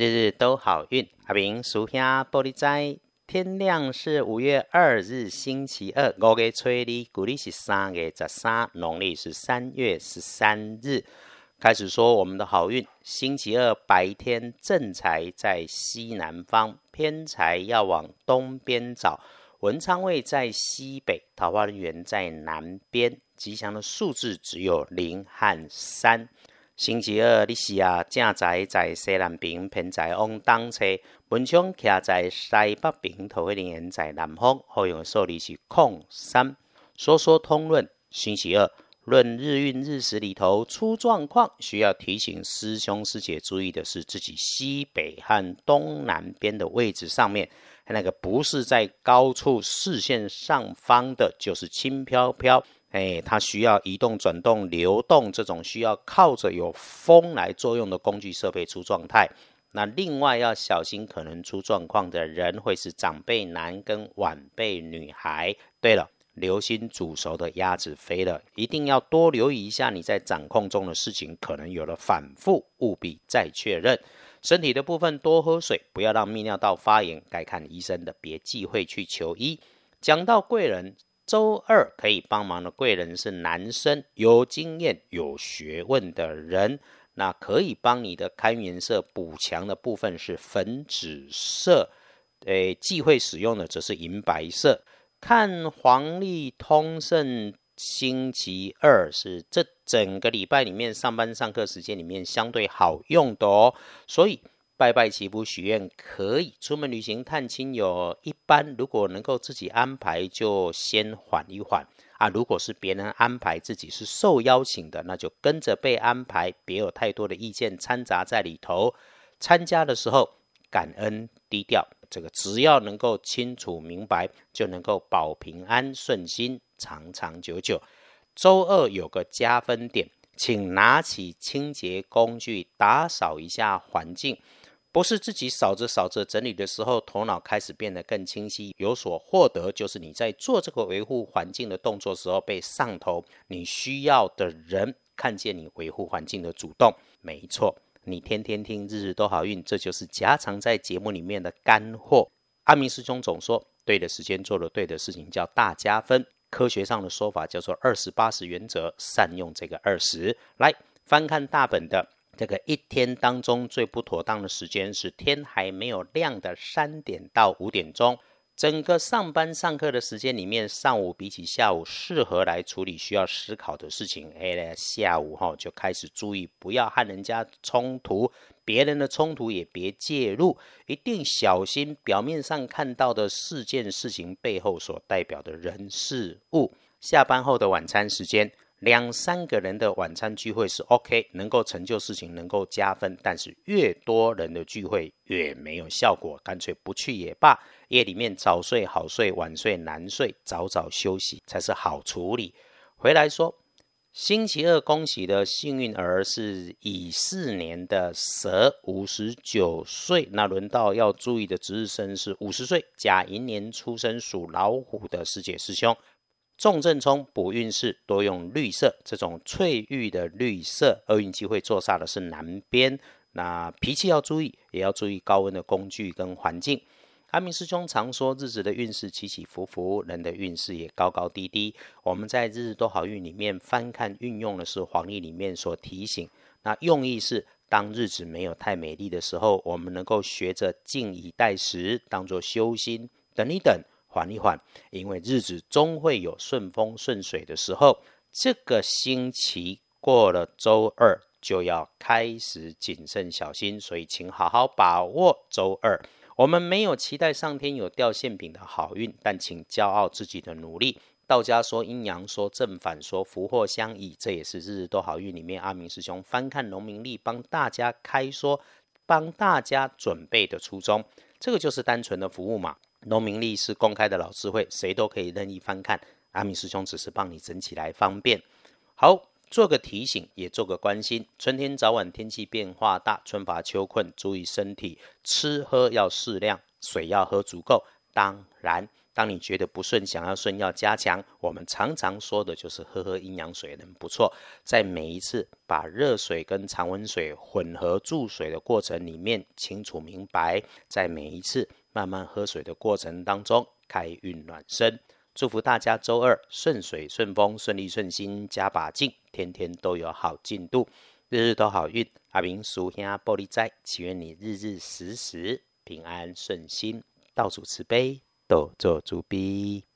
日日都好运。阿明属下玻璃斋，天亮是五月二日星期二，五月初二，古历是三月十三，农历是三月十三日。开始说我们的好运。星期二白天正财在西南方，偏财要往东边找。文昌位在西北，桃花源在南边。吉祥的数字只有零和三。星期二，你是啊，正在在西南边，偏在往东侧；文昌徛在西北边，桃花源在南方。好用的数字是空三。说说通论，星期二论日运日时里头出状况，需要提醒师兄师姐注意的是，自己西北和东南边的位置上面，那个不是在高处视线上方的，就是轻飘飘。哎，它需要移动、转动、流动这种需要靠着有风来作用的工具设备出状态。那另外要小心，可能出状况的人会是长辈男跟晚辈女孩。对了，留心煮熟的鸭子飞了，一定要多留意一下你在掌控中的事情可能有了反复，务必再确认。身体的部分多喝水，不要让泌尿道发炎，该看医生的别忌讳去求医。讲到贵人。周二可以帮忙的贵人是男生，有经验、有学问的人，那可以帮你的看颜色补强的部分是粉紫色，诶，忌讳使用的则是银白色。看黄历通胜星期二是这整个礼拜里面上班上课时间里面相对好用的哦，所以。拜拜祈福许愿可以，出门旅行探亲友一般，如果能够自己安排，就先缓一缓啊。如果是别人安排，自己是受邀请的，那就跟着被安排，别有太多的意见掺杂在里头。参加的时候感恩低调，这个只要能够清楚明白，就能够保平安顺心，长长久久。周二有个加分点，请拿起清洁工具打扫一下环境。不是自己扫着扫着整理的时候，头脑开始变得更清晰，有所获得，就是你在做这个维护环境的动作时候被上头，你需要的人看见你维护环境的主动。没错，你天天听日日都好运，这就是夹藏在节目里面的干货。阿明师兄总说，对的时间做了对的事情叫大加分，科学上的说法叫做二十八十原则，善用这个二十。来翻看大本的。这个一天当中最不妥当的时间是天还没有亮的三点到五点钟。整个上班上课的时间里面，上午比起下午适合来处理需要思考的事情。哎，下午哈就开始注意，不要和人家冲突，别人的冲突也别介入，一定小心表面上看到的事件事情背后所代表的人事物。下班后的晚餐时间。两三个人的晚餐聚会是 OK，能够成就事情，能够加分。但是越多人的聚会越没有效果，干脆不去也罢。夜里面早睡好睡，晚睡难睡，早早休息才是好处理。回来说，星期二恭喜的幸运儿是乙巳年的蛇，五十九岁。那轮到要注意的值日生是五十岁甲寅年出生属老虎的师姐师兄。重正冲补运势多用绿色，这种翠玉的绿色，厄运机会坐煞的是南边。那脾气要注意，也要注意高温的工具跟环境。阿明师兄常说，日子的运势起起伏伏，人的运势也高高低低。我们在日日都好运里面翻看运用的是黄历里面所提醒，那用意是当日子没有太美丽的时候，我们能够学着静以待时，当做修心，等一等。缓一缓，因为日子终会有顺风顺水的时候。这个星期过了周二，就要开始谨慎小心，所以请好好把握周二。我们没有期待上天有掉馅饼的好运，但请骄傲自己的努力。道家说阴阳，说正反，说福祸相依，这也是日日都好运里面阿明师兄翻看农民历帮大家开说，帮大家准备的初衷。这个就是单纯的服务嘛。农民历是公开的老师会，谁都可以任意翻看。阿明师兄只是帮你整起来方便。好，做个提醒，也做个关心。春天早晚天气变化大，春乏秋困，注意身体，吃喝要适量，水要喝足够。当然，当你觉得不顺，想要顺要加强，我们常常说的就是喝喝阴阳水，能不错。在每一次把热水跟常温水混合注水的过程里面，清楚明白，在每一次慢慢喝水的过程当中，开运暖身。祝福大家周二顺水顺风，顺利顺心，加把劲，天天都有好进度，日日都好运。阿明叔兄玻璃斋，祈愿你日日时时平安顺心，到处慈悲，都做主逼。